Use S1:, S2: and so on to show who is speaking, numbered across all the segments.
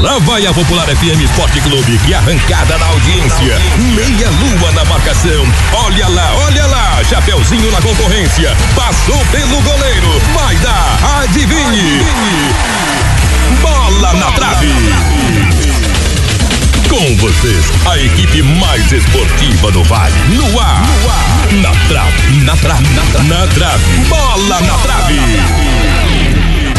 S1: Lá vai a Popular FM Esporte Clube, que arrancada na audiência. Meia lua na marcação. Olha lá, olha lá. Chapeuzinho na concorrência. Passou pelo goleiro. Vai dar. Adivinhe. Bola na trave. Com vocês, a equipe mais esportiva do Vale. No ar. Na trave. Na trave. Na trave. Na trave. Bola na trave.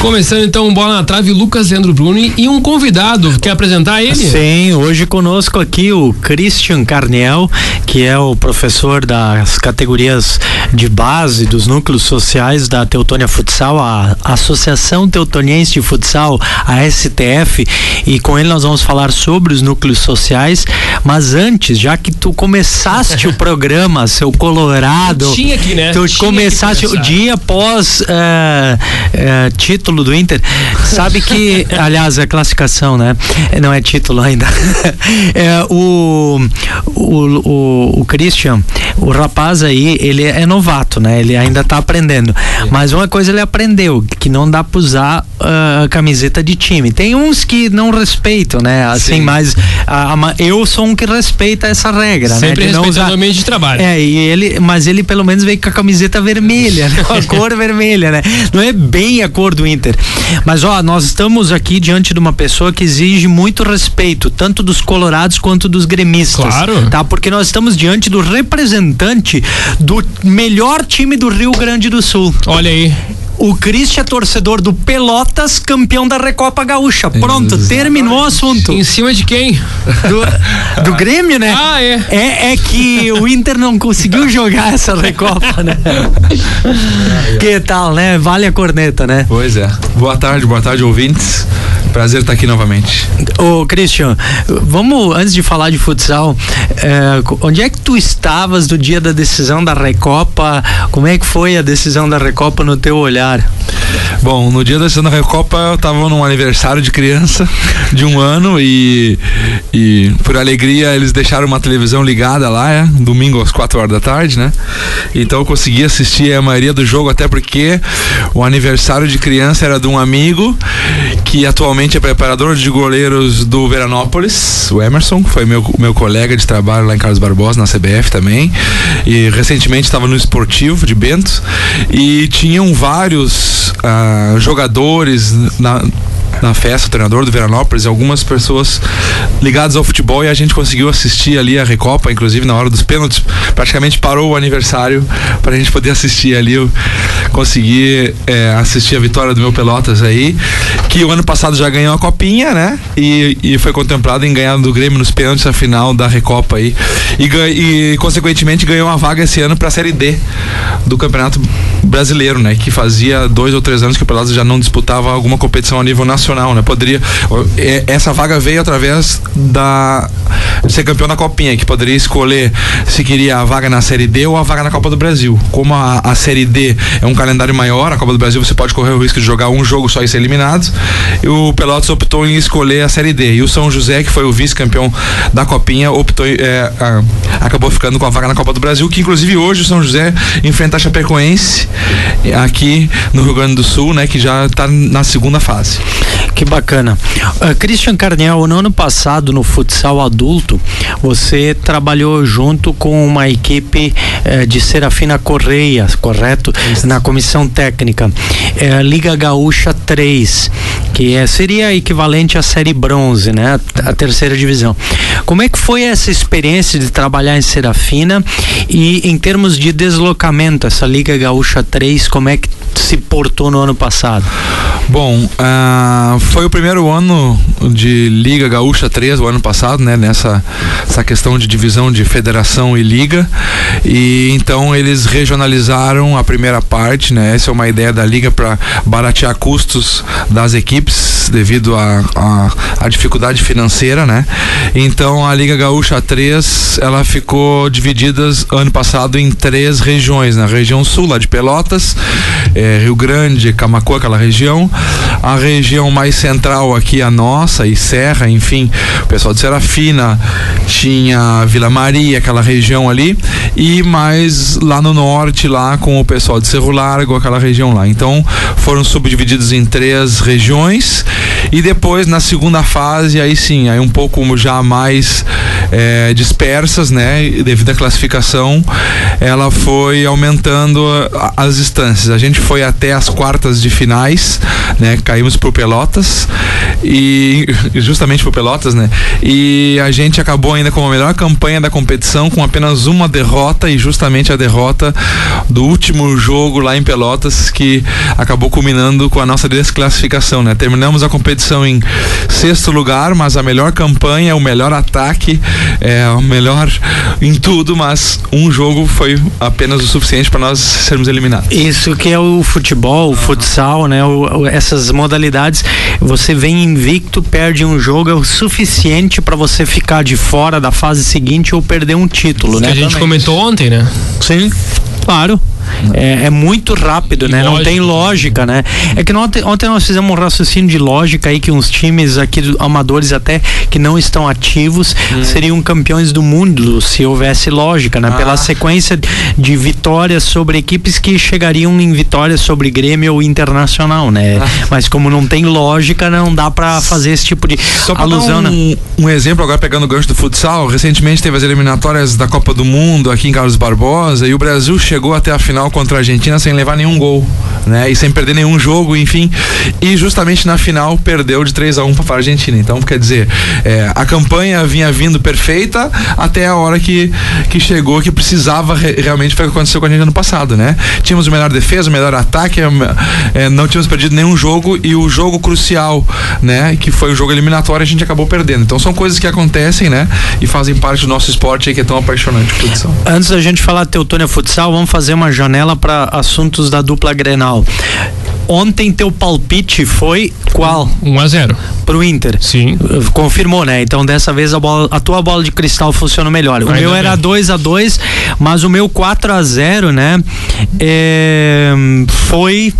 S2: Começando então bola na trave, Lucas Leandro Bruni e um convidado. Quer apresentar ele?
S3: Sim, hoje conosco aqui o Christian Carniel, que é o professor das categorias de base dos núcleos sociais da Teutônia Futsal, a Associação Teutoniense de Futsal, a STF, e com ele nós vamos falar sobre os núcleos sociais. Mas antes, já que tu começaste o programa, seu Colorado,
S2: Tinha que, né?
S3: tu
S2: Tinha
S3: começaste o dia após eh, eh, título do Inter, sabe que, aliás, é classificação, né? Não é título ainda. É, o, o, o, o Christian, o rapaz aí, ele é novato, né? Ele ainda tá aprendendo. Mas uma coisa ele aprendeu, que não dá pra usar ah, camiseta de time. Tem uns que não respeitam, né? Assim,
S2: Sim.
S3: mas a- a eu sou um que respeita essa regra,
S2: Sempre
S3: né? Não
S2: respeitando
S3: usar-
S2: o ambiente de trabalho.
S3: é, e ele, mas ele pelo menos veio com a camiseta vermelha, né? com a cor vermelha, né? Não é bem a cor do Inter. Mas ó, nós estamos aqui diante de uma pessoa que exige muito respeito, tanto dos colorados quanto dos gremistas.
S2: Claro.
S3: Tá? Porque nós estamos diante do representante do melhor time do Rio Grande do Sul.
S2: Olha aí.
S3: O Christian é torcedor do Pelotas, campeão da Recopa Gaúcha. Pronto, terminou o assunto.
S2: Em cima de quem?
S3: Do, do Grêmio, né?
S2: Ah, é.
S3: É, é que o Inter não conseguiu jogar essa Recopa, né? que tal, né? Vale a corneta, né?
S4: Pois é. Boa tarde, boa tarde, ouvintes. Prazer estar aqui novamente.
S3: Ô, Christian, vamos, antes de falar de futsal, é, co- onde é que tu estavas no dia da decisão da Recopa? Como é que foi a decisão da Recopa no teu olhar?
S4: Bom, no dia da da Recopa eu tava num aniversário de criança de um ano e, e por alegria eles deixaram uma televisão ligada lá, é, domingo às 4 horas da tarde, né? Então eu consegui assistir a maioria do jogo, até porque o aniversário de criança era de um amigo que atualmente é preparador de goleiros do Veranópolis, o Emerson, foi meu, meu colega de trabalho lá em Carlos Barbosa, na CBF também. E recentemente estava no esportivo de Bento e tinham vários ah, jogadores na, na festa, o treinador do Veranópolis, algumas pessoas ligadas ao futebol e a gente conseguiu assistir ali a Recopa, inclusive na hora dos pênaltis, praticamente parou o aniversário para a gente poder assistir ali. Eu consegui eh, assistir a vitória do meu Pelotas aí, que o ano passado já ganhou a copinha, né? E, e foi contemplado em ganhar do Grêmio nos pênaltis a final da Recopa aí. E, e consequentemente ganhou uma vaga esse ano para a Série D do Campeonato Brasileiro, né? Que fazia dois ou três anos que o Pelotas já não disputava alguma competição a nível nacional, né? Poderia. é- Essa vaga veio através da ser campeão da Copinha, que poderia escolher se queria a vaga na Série D ou a vaga na Copa do Brasil. Como a, a Série D é um calendário maior, a Copa do Brasil você pode correr o risco de jogar um jogo só e ser eliminado. E o Pelotas optou em escolher a Série D. E o São José, que foi o vice-campeão da Copinha, optou é, a- acabou ficando com a vaga na Copa do Brasil, que inclusive hoje o São José enfrenta a Chapecoense aqui no Rio Grande do Sul, né, que já está na segunda fase.
S3: Que bacana. Ah, Christian Carnel, no ano passado, no futsal adulto, você trabalhou junto com uma equipe eh, de Serafina Correia, correto? Na comissão técnica. Eh, Liga Gaúcha 3, que é, seria equivalente à série bronze, né? A, a terceira divisão. Como é que foi essa experiência de trabalhar em Serafina e em termos de deslocamento, essa Liga Gaúcha 3, como é que se portou no ano passado?
S4: Bom, foi o primeiro ano de Liga Gaúcha 3, o ano passado, né? Nessa essa questão de divisão de federação e liga. E então eles regionalizaram a primeira parte, né? Essa é uma ideia da liga para baratear custos das equipes devido à dificuldade financeira, né? Então a Liga Gaúcha 3, ela ficou dividida ano passado em três regiões, na região sul, lá de Pelotas, é, Rio Grande, Camacuã, aquela região. A região mais central aqui, a nossa, e Serra, enfim, o pessoal de Serafina, tinha Vila Maria, aquela região ali, e mais lá no norte, lá com o pessoal de Cerro Largo, aquela região lá. Então foram subdivididos em três regiões e depois na segunda fase, aí sim, aí um pouco já mais é, dispersas, né? Devido à classificação, ela foi aumentando as distâncias. A gente foi até as quartas de finais, né? Caímos por Pelotas e justamente por Pelotas, né? E a gente acabou ainda com a melhor campanha da competição com apenas uma derrota e justamente a derrota do último jogo lá em Pelotas que acabou culminando com a nossa desclassificação, né? Terminamos a competição em sexto lugar, mas a melhor campanha, o melhor ataque, é o melhor em tudo, mas um jogo foi apenas o suficiente para nós sermos eliminados.
S3: Isso que é o futebol, o futsal, né? O, essas modalidades, você vem invicto, perde um jogo é o suficiente para você ficar de fora da fase seguinte ou perder um título,
S2: que
S3: né?
S2: a gente comentou ontem, né?
S3: Sim, claro. É, é, muito rápido, né? Não tem lógica, né? É que ontem, ontem nós fizemos um raciocínio de lógica aí que uns times aqui amadores até que não estão ativos hum. seriam campeões do mundo se houvesse lógica, né? Ah. Pela sequência de vitórias sobre equipes que chegariam em vitórias sobre Grêmio ou Internacional, né? Ah. Mas como não tem lógica, não dá para fazer esse tipo de
S4: Só
S3: alusão.
S4: Um,
S3: né?
S4: um exemplo agora pegando o gancho do futsal, recentemente teve as eliminatórias da Copa do Mundo aqui em Carlos Barbosa e o Brasil chegou até a final final contra a Argentina sem levar nenhum gol, né? E sem perder nenhum jogo, enfim. E justamente na final perdeu de 3 a 1 para a Argentina. Então, quer dizer, é, a campanha vinha vindo perfeita até a hora que, que chegou, que precisava re, realmente foi o que aconteceu com a gente ano passado, né? Tínhamos o melhor defesa, o melhor ataque, é, não tínhamos perdido nenhum jogo e o jogo crucial, né? Que foi o jogo eliminatório, a gente acabou perdendo. Então são coisas que acontecem, né? E fazem parte do nosso esporte aí que é tão apaixonante.
S3: Antes da gente falar Teutônia Futsal, vamos fazer uma janela para assuntos da dupla Grenal. Ontem teu palpite foi qual?
S2: 1 a 0
S3: pro Inter.
S2: Sim.
S3: Confirmou, né? Então dessa vez a, bola, a tua bola de cristal funcionou melhor. O Ainda meu era 2 a 2 mas o meu 4 a 0 né? É, foi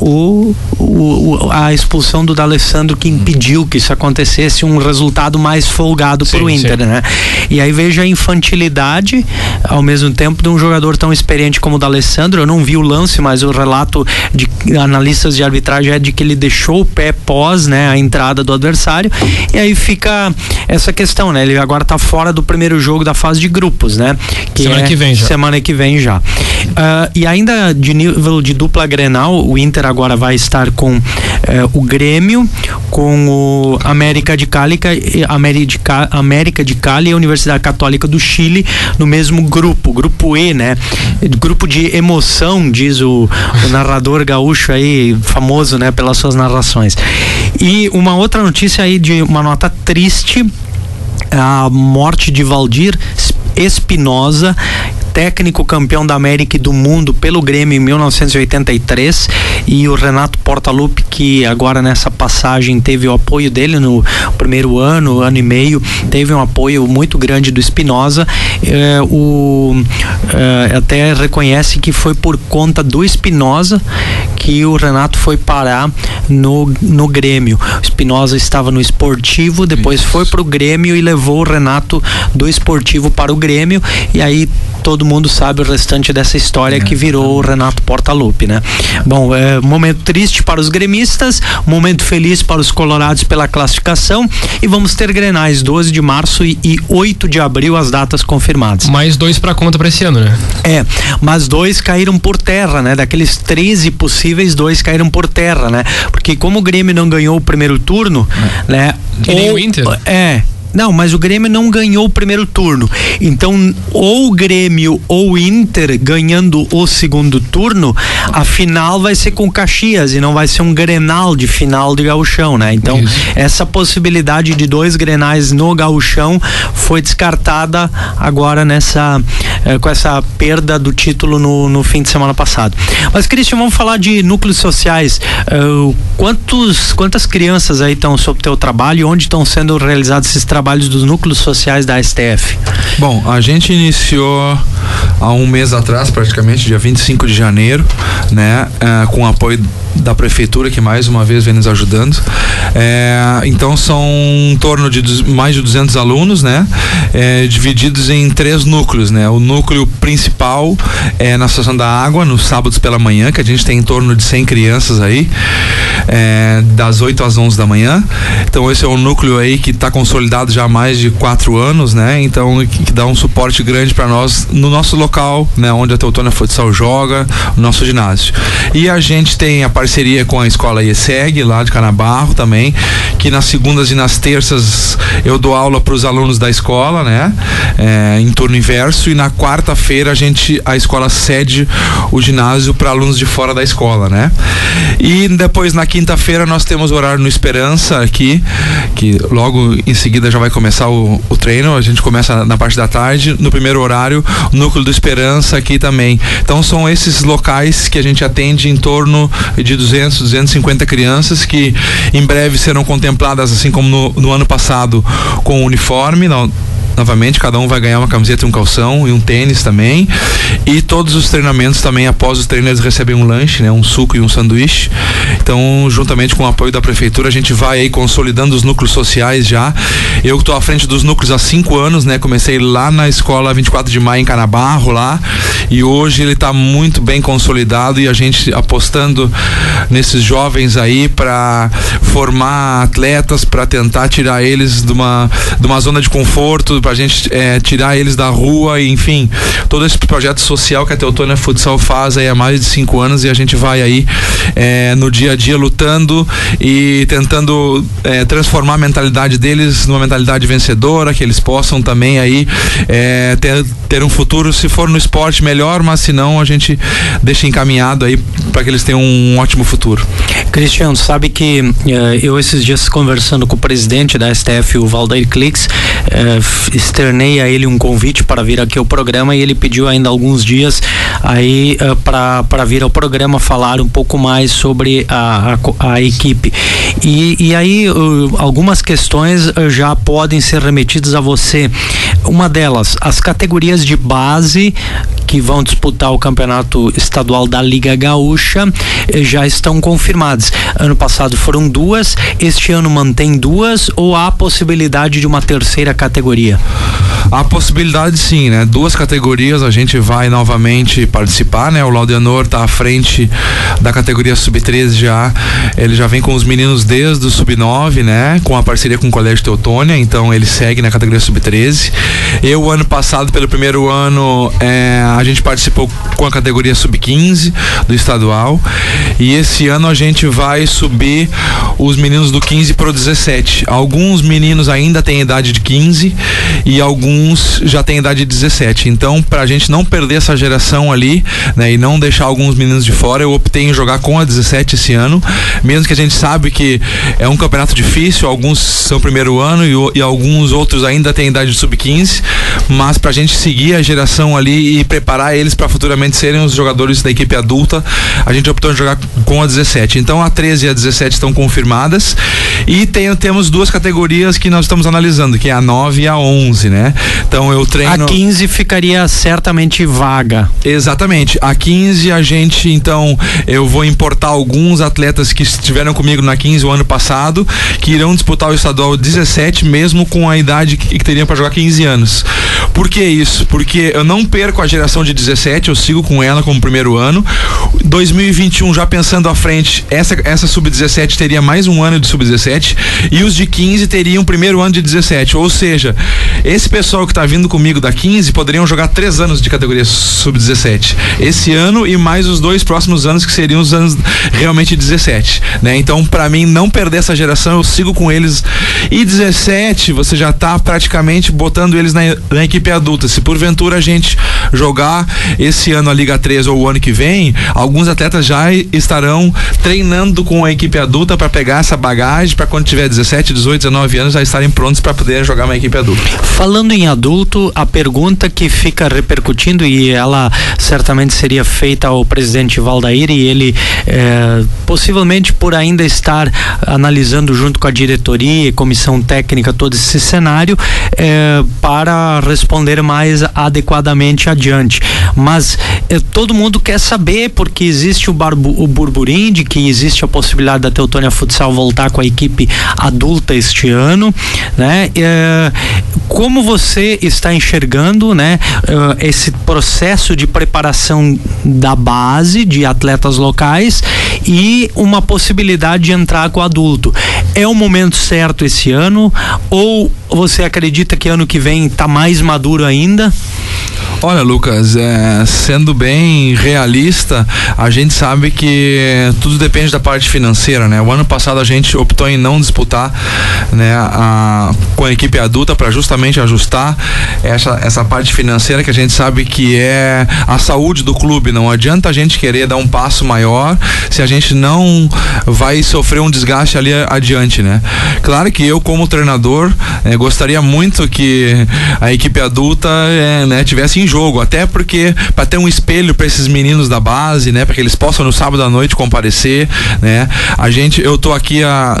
S3: o, o, a expulsão do D'Alessandro que impediu que isso acontecesse um resultado mais folgado para o Inter, sim. né? E aí veja a infantilidade ao mesmo tempo de um jogador tão experiente como o D'Alessandro. Eu não vi o lance, mas o relato de analistas de arbitragem é de que ele deixou o pé pós, né, a entrada do adversário. E aí fica essa questão, né? Ele agora está fora do primeiro jogo da fase de grupos, né?
S2: Que semana é que vem já.
S3: Semana que vem já. Uh, e ainda de nível de dupla Grenal, o Inter agora vai estar com eh, o Grêmio, com o América de Cali, América de Cali e a Universidade Católica do Chile no mesmo grupo, grupo E, né? Grupo de emoção, diz o, o narrador gaúcho aí, famoso, né, pelas suas narrações. E uma outra notícia aí de uma nota triste, a morte de Valdir Espinosa, técnico campeão da América e do mundo pelo Grêmio em 1983 e o Renato Portaluppi que agora nessa passagem teve o apoio dele no primeiro ano, ano e meio, teve um apoio muito grande do Espinosa. É, o é, até reconhece que foi por conta do Espinosa que o Renato foi parar no, no Grêmio. O Espinosa estava no esportivo, depois Isso. foi para o Grêmio e levou o Renato do esportivo para o Grêmio e aí todo mundo sabe o restante dessa história que virou o Renato Portaluppi, né? Bom, é momento triste para os gremistas, momento feliz para os colorados pela classificação e vamos ter grenais 12 de março e, e 8 de abril as datas confirmadas.
S2: Mais dois para conta para esse ano, né?
S3: É, mas dois caíram por terra, né? Daqueles 13 possíveis, dois caíram por terra, né? Porque como o Grêmio não ganhou o primeiro turno, é. né?
S2: Que nem o Inter.
S3: É, não, mas o Grêmio não ganhou o primeiro turno. Então, ou o Grêmio ou o Inter ganhando o segundo turno, a final vai ser com Caxias e não vai ser um Grenal de final de gauchão, né? Então, Isso. essa possibilidade de dois Grenais no gauchão foi descartada agora nessa eh, com essa perda do título no, no fim de semana passado. Mas, Cristian, vamos falar de núcleos sociais. Uh, quantos, quantas crianças aí estão sob teu trabalho e onde estão sendo realizados esses trabalhos? Trabalhos dos núcleos sociais da STF?
S4: Bom, a gente iniciou há um mês atrás, praticamente, dia 25 de janeiro, né, é, com apoio da prefeitura que mais uma vez vem nos ajudando. É, então são em torno de mais de 200 alunos, né, é, divididos em três núcleos, né. O núcleo principal é na estação da água, nos sábados pela manhã, que a gente tem em torno de 100 crianças aí, é, das 8 às 11 da manhã. Então esse é um núcleo aí que está consolidado já há mais de quatro anos, né. Então que, que dá um suporte grande para nós no nosso local, né, onde a Teutônia Futsal joga, o nosso ginásio. E a gente tem a parceria com a escola IESEG, lá de Canabarro também, que nas segundas e nas terças eu dou aula para os alunos da escola, né, é, em turno inverso, e na quarta-feira a gente, a escola cede o ginásio para alunos de fora da escola, né. E depois na quinta-feira nós temos o horário no Esperança aqui, que logo em seguida já vai começar o, o treino, a gente começa na parte da tarde, no primeiro horário, Núcleo do Esperança aqui também. Então são esses locais que a gente atende em torno de 200, 250 crianças que em breve serão contempladas, assim como no, no ano passado, com uniforme. Não, novamente, cada um vai ganhar uma camiseta um calção e um tênis também. E todos os treinamentos também, após os treinos, eles recebem um lanche, né? Um suco e um sanduíche. Então, juntamente com o apoio da prefeitura, a gente vai aí consolidando os núcleos sociais já. Eu estou à frente dos núcleos há cinco anos, né? Comecei lá na escola 24 de maio em Canabarro lá. E hoje ele está muito bem consolidado e a gente apostando nesses jovens aí para formar atletas, para tentar tirar eles de uma, de uma zona de conforto, para a gente é, tirar eles da rua, e, enfim, todo esse projeto social que a Teutônia Futsal faz aí há mais de cinco anos e a gente vai aí é, no dia a dia lutando e tentando é, transformar a mentalidade deles numa mentalidade vencedora, que eles possam também aí é, ter, ter um futuro, se for no esporte, melhor, mas se não, a gente deixa encaminhado aí para que eles tenham um ótimo futuro.
S3: Cristiano, sabe que uh, eu esses dias conversando com o presidente da STF, o Valdeir Clix, uh, externei a ele um convite para vir aqui ao programa e ele pediu ainda alguns dias aí uh, para vir ao programa falar um pouco mais sobre a, a, a equipe. E, e aí uh, algumas questões já podem ser remetidas a você. Uma delas, as categorias de base que vão disputar o campeonato estadual da Liga Gaúcha já estão confirmadas. Ano passado foram duas, este ano mantém duas ou há possibilidade de uma terceira categoria?
S4: A possibilidade sim, né? Duas categorias a gente vai novamente participar, né? O Laudianor está à frente da categoria sub-13 já. Ele já vem com os meninos desde o sub-9, né? Com a parceria com o Colégio Teutônia, então ele segue na categoria sub-13. Eu, ano passado, pelo primeiro ano, é, a gente participou com a categoria sub-15 do estadual. E esse ano a gente vai subir os meninos do 15 para o 17. Alguns meninos ainda têm idade de 15 e alguns já têm idade de 17. Então, para a gente não perder essa geração ali, né, e não deixar alguns meninos de fora, eu optei em jogar com a 17 esse ano, mesmo que a gente sabe que é um campeonato difícil, alguns são primeiro ano e, e alguns outros ainda têm idade de sub-15, mas para a gente seguir a geração ali e preparar eles para futuramente serem os jogadores da equipe adulta, a gente optou em jogar com a 17. Então, a 13 e a 17 estão confirmadas e tem, temos duas categorias que nós estamos analisando, que é a 9 e a 11, né? Então eu treino.
S3: A 15 ficaria certamente vaga.
S4: Exatamente. A 15 a gente, então, eu vou importar alguns atletas que estiveram comigo na 15 o ano passado, que irão disputar o estadual 17, mesmo com a idade que, que teriam para jogar 15 anos. Por que isso? Porque eu não perco a geração de 17, eu sigo com ela como primeiro ano. 2021, já pensando à frente, essa, essa sub-17 teria mais um ano de sub-17 e os de 15 teriam primeiro ano de 17. Ou seja, esse pessoal que está vindo comigo da 15 poderiam jogar três anos de categoria sub-17. Esse ano e mais os dois próximos anos que seriam os anos realmente 17, né? Então, para mim não perder essa geração, eu sigo com eles. E 17, você já está praticamente botando eles na, na, equipe adulta. Se porventura a gente jogar esse ano a Liga 3 ou o ano que vem, alguns atletas já estarão treinando com a equipe adulta para pegar essa bagagem para quando tiver 17, 18, 19 anos já estarem prontos para poder jogar uma equipe adulta.
S3: Falando em adulto, a pergunta que fica repercutindo e ela certamente seria feita ao presidente Valdair e ele eh, possivelmente por ainda estar analisando junto com a diretoria e comissão comissão técnica todo esse cenário é, para responder mais adequadamente adiante. Mas é, todo mundo quer saber porque existe o, barbu, o burburinho de que existe a possibilidade da Teutônia Futsal voltar com a equipe adulta este ano, né? É, como você está enxergando, né, esse processo de preparação da base de atletas locais e uma possibilidade de entrar com o adulto? É o momento certo esse ano ou você acredita que ano que vem está mais maduro ainda?
S4: Olha, Lucas, é, sendo bem realista, a gente sabe que tudo depende da parte financeira, né? O ano passado a gente optou em não disputar, né, a, com a equipe adulta para justamente ajustar essa, essa parte financeira que a gente sabe que é a saúde do clube. Não adianta a gente querer dar um passo maior se a gente não vai sofrer um desgaste ali adiante, né? Claro que eu como treinador é, gostaria muito que a equipe adulta é, né, tivesse em jogo, até porque para ter um espelho para esses meninos da base, né, para que eles possam no sábado à noite comparecer, né? A gente, eu tô aqui há,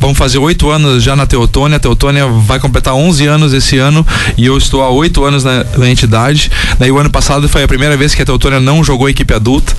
S4: vamos fazer oito anos já na Teotônia, a Teotônia vai completar 11 anos esse ano e eu estou há oito anos na, na entidade. Daí o ano passado foi a primeira vez que a Teotônia não jogou equipe adulta,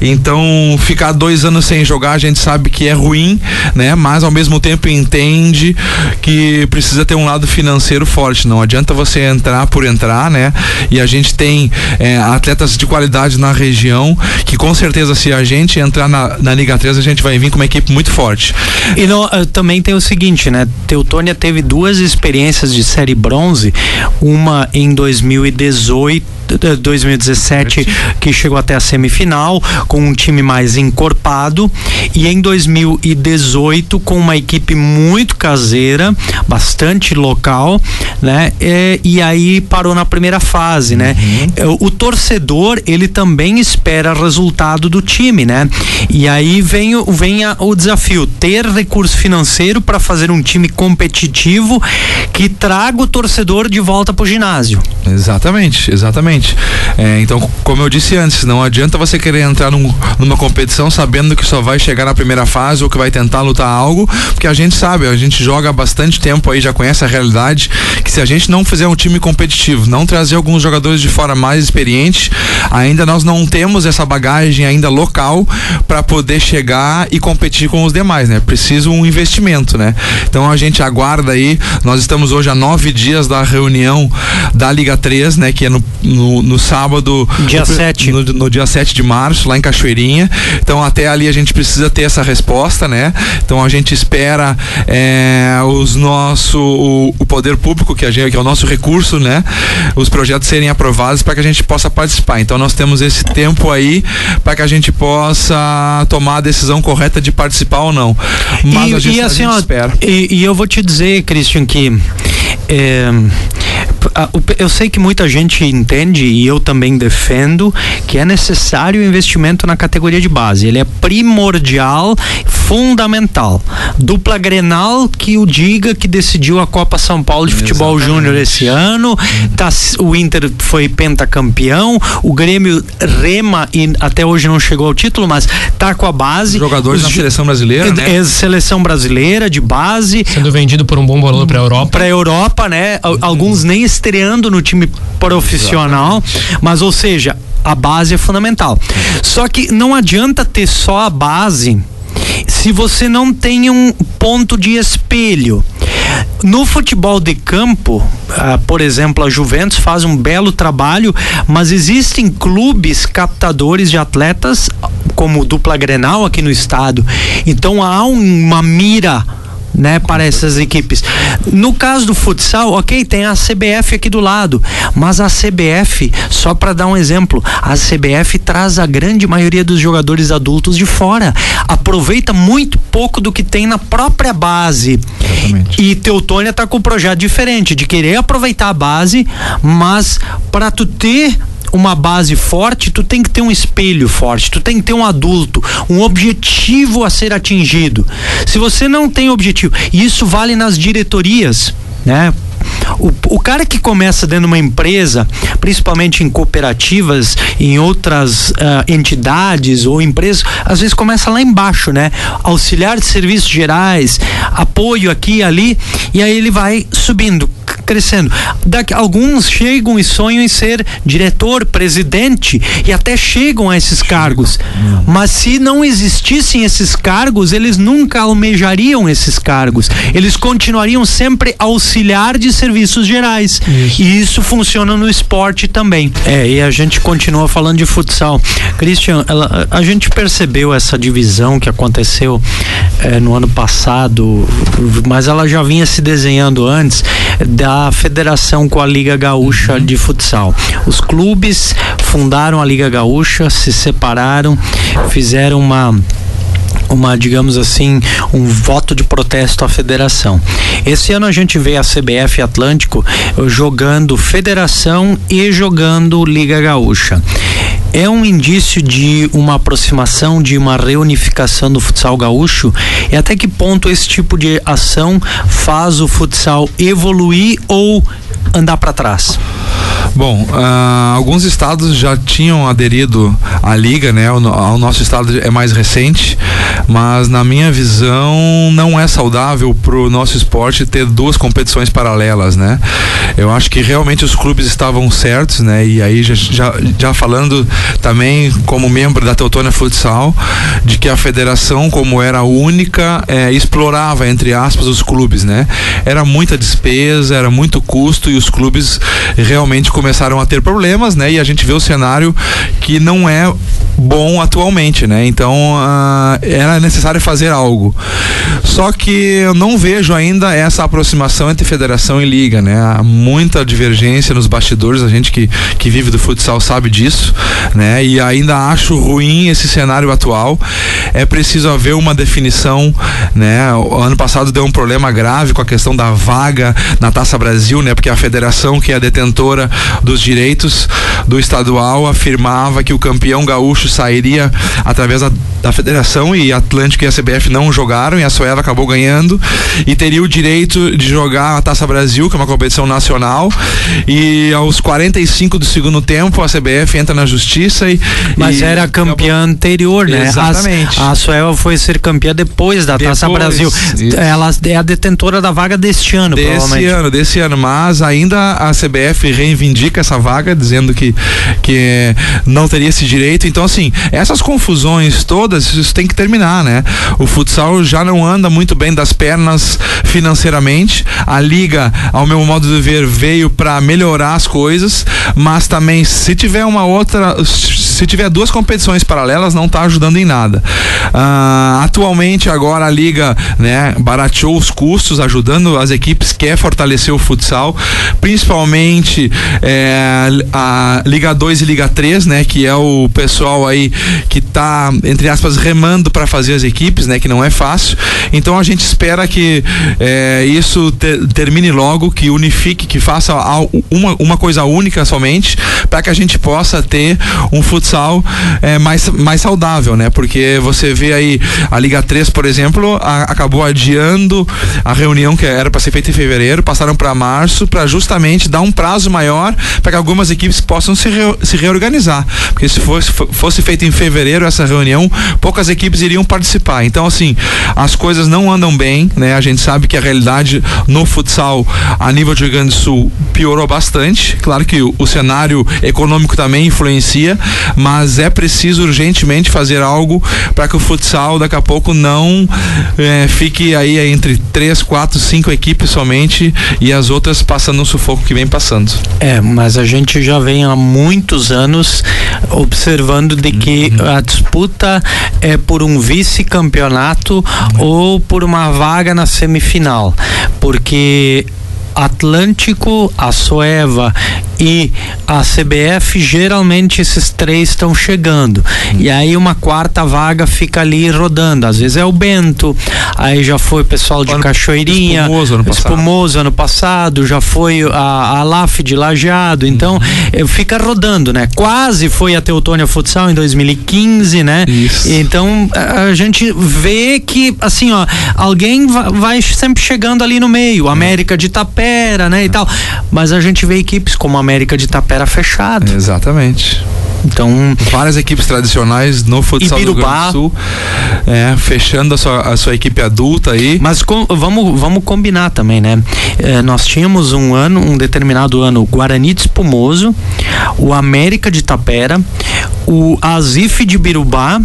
S4: então ficar dois anos sem jogar a gente sabe que é ruim, né? Mas ao mesmo tempo entende que precisa ter um lado financeiro forte. Não adianta você entrar por entrar, né? E a gente tem é, atletas de qualidade na região que com certeza se a gente entrar na, na Liga 3 a gente vai vir com uma equipe muito forte.
S3: E no, uh, também tem o seguinte, né? Teutônia teve duas experiências de série bronze, uma em 2018 2017 que chegou até a semifinal com um time mais encorpado e em 2018 com uma equipe muito caseira, bastante local, né? E, e aí parou na primeira fase, né? Uhum. O, o torcedor ele também espera resultado do time, né? E aí vem, vem a, o desafio ter recurso financeiro para fazer um time competitivo que traga o torcedor de volta para o ginásio.
S4: Exatamente, exatamente. É, então, como eu disse antes, não adianta você querer entrar num, numa competição sabendo que só vai chegar na primeira fase ou que vai tentar lutar algo, porque a gente sabe, a gente joga há bastante tempo aí, já conhece a realidade, que se a gente não fizer um time competitivo, não trazer alguns jogadores de fora mais experientes, ainda nós não temos essa bagagem ainda local para poder chegar e competir com os demais, né? Precisa um investimento, né? Então a gente aguarda aí, nós estamos hoje a nove dias da reunião da Liga 3, né? Que é no, no no, sábado.
S3: Dia 7.
S4: No, no, dia 7 de março, lá em Cachoeirinha. Então, até ali a gente precisa ter essa resposta, né? Então, a gente espera é, os nosso, o, o, poder público, que, a gente, que é o nosso recurso, né? Os projetos serem aprovados para que a gente possa participar. Então, nós temos esse tempo aí para que a gente possa tomar a decisão correta de participar ou não.
S3: Mas e, a gente, e assim, a gente ó, espera. E, e, eu vou te dizer, Christian, que. É, eu sei que muita gente entende e eu também defendo que é necessário o investimento na categoria de base. Ele é primordial, fundamental. Dupla Grenal que o diga que decidiu a Copa São Paulo de Futebol Júnior esse ano. Tá, o Inter foi pentacampeão, o Grêmio rema e até hoje não chegou ao título, mas tá com a base.
S4: Jogadores Os, na seleção brasileira, né?
S3: É, seleção brasileira de base.
S2: Sendo vendido por um bom valor para a Europa.
S3: Para a Europa, né? Alguns nem estreando no time profissional, Exatamente. mas ou seja, a base é fundamental. Só que não adianta ter só a base se você não tem um ponto de espelho. No futebol de campo, ah, por exemplo, a Juventus faz um belo trabalho, mas existem clubes captadores de atletas, como o Dupla Grenal aqui no estado. Então há uma mira né, para essas equipes. No caso do futsal, ok, tem a CBF aqui do lado, mas a CBF, só para dar um exemplo, a CBF traz a grande maioria dos jogadores adultos de fora, aproveita muito pouco do que tem na própria base. Exatamente. E Teutônia tá com um projeto diferente, de querer aproveitar a base, mas para tu ter uma base forte, tu tem que ter um espelho forte, tu tem que ter um adulto, um objetivo a ser atingido. Se você não tem objetivo, e isso vale nas diretorias, né? O, o cara que começa dentro de uma empresa, principalmente em cooperativas, em outras uh, entidades ou empresas, às vezes começa lá embaixo, né? Auxiliar de serviços gerais, apoio aqui e ali, e aí ele vai subindo crescendo. Daqui, alguns chegam e sonham em ser diretor, presidente e até chegam a esses cargos. Mas se não existissem esses cargos, eles nunca almejariam esses cargos. Eles continuariam sempre auxiliar de serviços gerais. Isso. E isso funciona no esporte também. É, e a gente continua falando de futsal. Christian, ela, a gente percebeu essa divisão que aconteceu é, no ano passado, mas ela já vinha se desenhando antes da federação com a Liga Gaúcha uhum. de Futsal. Os clubes fundaram a Liga Gaúcha, se separaram, fizeram uma uma, digamos assim, um voto de protesto à federação. Esse ano a gente vê a CBF Atlântico jogando federação e jogando Liga Gaúcha é um indício de uma aproximação, de uma reunificação do futsal gaúcho? E até que ponto esse tipo de ação faz o futsal evoluir ou andar para trás?
S4: Bom, uh, alguns estados já tinham aderido à liga, né? O, o, nosso estado é mais recente, mas na minha visão não é saudável para o nosso esporte ter duas competições paralelas, né? Eu acho que realmente os clubes estavam certos, né? E aí já, já, já falando também como membro da Teutônia Futsal, de que a federação, como era única, é, explorava entre aspas os clubes, né? Era muita despesa, era muito custo e os clubes realmente começaram a ter problemas, né? E a gente vê o cenário que não é bom atualmente, né? Então uh, era necessário fazer algo. Só que eu não vejo ainda essa aproximação entre federação e liga, né? Há muita divergência nos bastidores, a gente que, que vive do futsal sabe disso, né? E ainda acho ruim esse cenário atual. É preciso haver uma definição, né? O ano passado deu um problema grave com a questão da vaga na Taça Brasil, né? Porque a federação que é a detentora dos direitos do estadual afirmava que o campeão gaúcho sairia através da, da federação e Atlântico e a CBF não jogaram e a Soeva acabou ganhando e teria o direito de jogar a Taça Brasil, que é uma competição nacional, e aos 45 do segundo tempo a CBF entra na justiça e.
S3: Mas
S4: e
S3: era campeã acabou... anterior, né?
S4: Exatamente.
S3: A, a Soeva foi ser campeã depois da depois, Taça Brasil. Isso. Ela é a detentora da vaga deste ano,
S4: desse provavelmente. Desse ano, desse ano, mas ainda a CBF reivindica essa vaga, dizendo que, que não teria esse direito. Então, assim, essas confusões todas, isso tem que terminar, né? O futsal já não anda muito bem das pernas financeiramente. A liga, ao meu modo de ver, veio para melhorar as coisas, mas também se tiver uma outra se tiver duas competições paralelas, não está ajudando em nada. Uh, atualmente, agora a Liga né, barateou os custos, ajudando as equipes, quer fortalecer o futsal, principalmente é, a Liga 2 e Liga 3, né, que é o pessoal aí que está, entre aspas, remando para fazer as equipes, né, que não é fácil. Então a gente espera que é, isso te, termine logo, que unifique, que faça uma, uma coisa única somente, para que a gente possa ter um futsal é, mais, mais saudável, né? Porque você vê aí a Liga 3, por exemplo, a, acabou adiando a reunião que era para ser feita em fevereiro, passaram para março para justamente dar um prazo maior para que algumas equipes possam se, re, se reorganizar. Porque se fosse, fosse feita em fevereiro essa reunião, poucas equipes iriam participar. Então, assim, as coisas não andam bem, né? A gente sabe que a realidade no futsal a nível de Rio Grande do Sul piorou bastante. Claro que o, o cenário econômico também influencia, mas é preciso urgentemente fazer algo para que o futsal daqui a pouco não é, fique aí entre três, quatro, cinco equipes somente e as outras passando um sufoco que vem passando.
S3: É, mas a gente já vem há muitos anos observando de que uhum. a disputa é por um vice-campeonato uhum. ou por uma vaga na semifinal, porque Atlântico, a Soeva e a CBF, geralmente esses três estão chegando. E aí uma quarta vaga fica ali rodando. Às vezes é o Bento, aí já foi o pessoal de
S4: Ano-
S3: Cachoeirinha,
S4: Espumoso ano passado.
S3: Espumoso ano passado, já foi a, a LAF de Lajeado. Então,
S4: Uhum.
S3: eh, fica rodando, né? Quase foi a Teutônia Futsal em 2015, né?
S4: Isso.
S3: Então, a, a gente vê que, assim, ó, alguém va- vai sempre chegando ali no meio. América de Tapera, né? E tal. Mas a gente vê equipes como a América de Tapera fechado.
S4: Exatamente.
S3: Então,
S4: Várias equipes tradicionais no futsal do Rio Grande
S3: Ibirubá.
S4: do Sul, é, fechando a sua, a sua equipe adulta aí.
S3: Mas com- vamos, vamos combinar também, né? Eh, nós tínhamos um ano, um determinado ano, o Guarani de Espumoso, o América de Tapera, o Azif de Birubá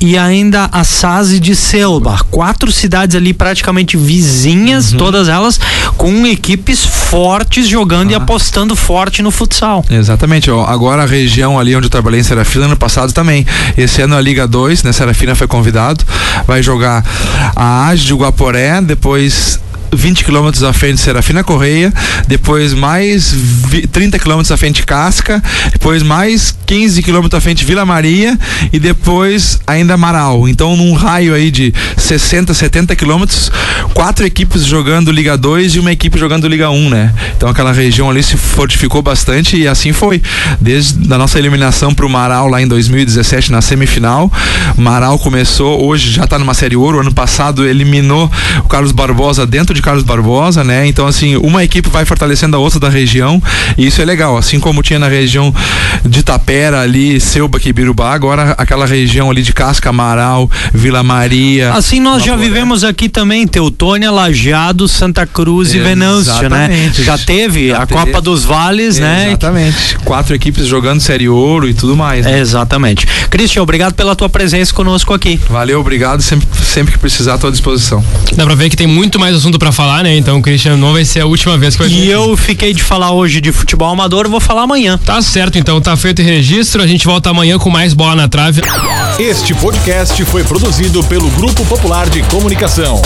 S3: e ainda a Sazi de Selba. Quatro cidades ali praticamente vizinhas, todas elas com equipes fortes jogando e apostando forte no futsal.
S4: Exatamente, ó, agora a região ali onde eu trabalhei em Serafina ano passado também. Esse ano a Liga 2, né? Serafina foi convidado, vai jogar a AGE de Guaporé, depois 20 quilômetros à frente de Serafina Correia, depois mais vi- 30 quilômetros à frente de Casca, depois mais 15 quilômetros à frente de Vila Maria e depois ainda Marau. Então, num raio aí de 60, 70 quilômetros, quatro equipes jogando Liga 2 e uma equipe jogando Liga 1, né? Então, aquela região ali se fortificou bastante e assim foi. Desde a nossa eliminação para o Marau lá em 2017 na semifinal, Marau começou, hoje já está numa série ouro. Ano passado eliminou o Carlos Barbosa dentro de Carlos Barbosa, né? Então, assim, uma equipe vai fortalecendo a outra da região e isso é legal. Assim como tinha na região de Tapera ali, Selba, Birubá, agora aquela região ali de Casca, Marau, Vila Maria.
S3: Assim nós já vivemos aqui também, Teutônia, Lajeado, Santa Cruz e Venâncio, né?
S4: Exatamente.
S3: Já teve
S4: Já
S3: a
S4: teve.
S3: Copa dos Vales, né?
S4: Exatamente. Quatro equipes jogando série ouro e tudo mais. né?
S3: É, exatamente. Cristian, obrigado pela tua presença conosco aqui.
S4: Valeu, obrigado. Sempre, sempre que precisar, à tua disposição.
S2: Dá pra ver que tem muito mais assunto pra falar, né? Então, Christian, não vai ser a última vez que vai vir
S3: E eu fiquei de falar hoje de futebol amador, eu vou falar amanhã.
S2: Tá certo, então, tá feito o registro. A gente volta amanhã com mais bola na trave.
S1: Este podcast foi produzido pelo Grupo Popular de Comunicação.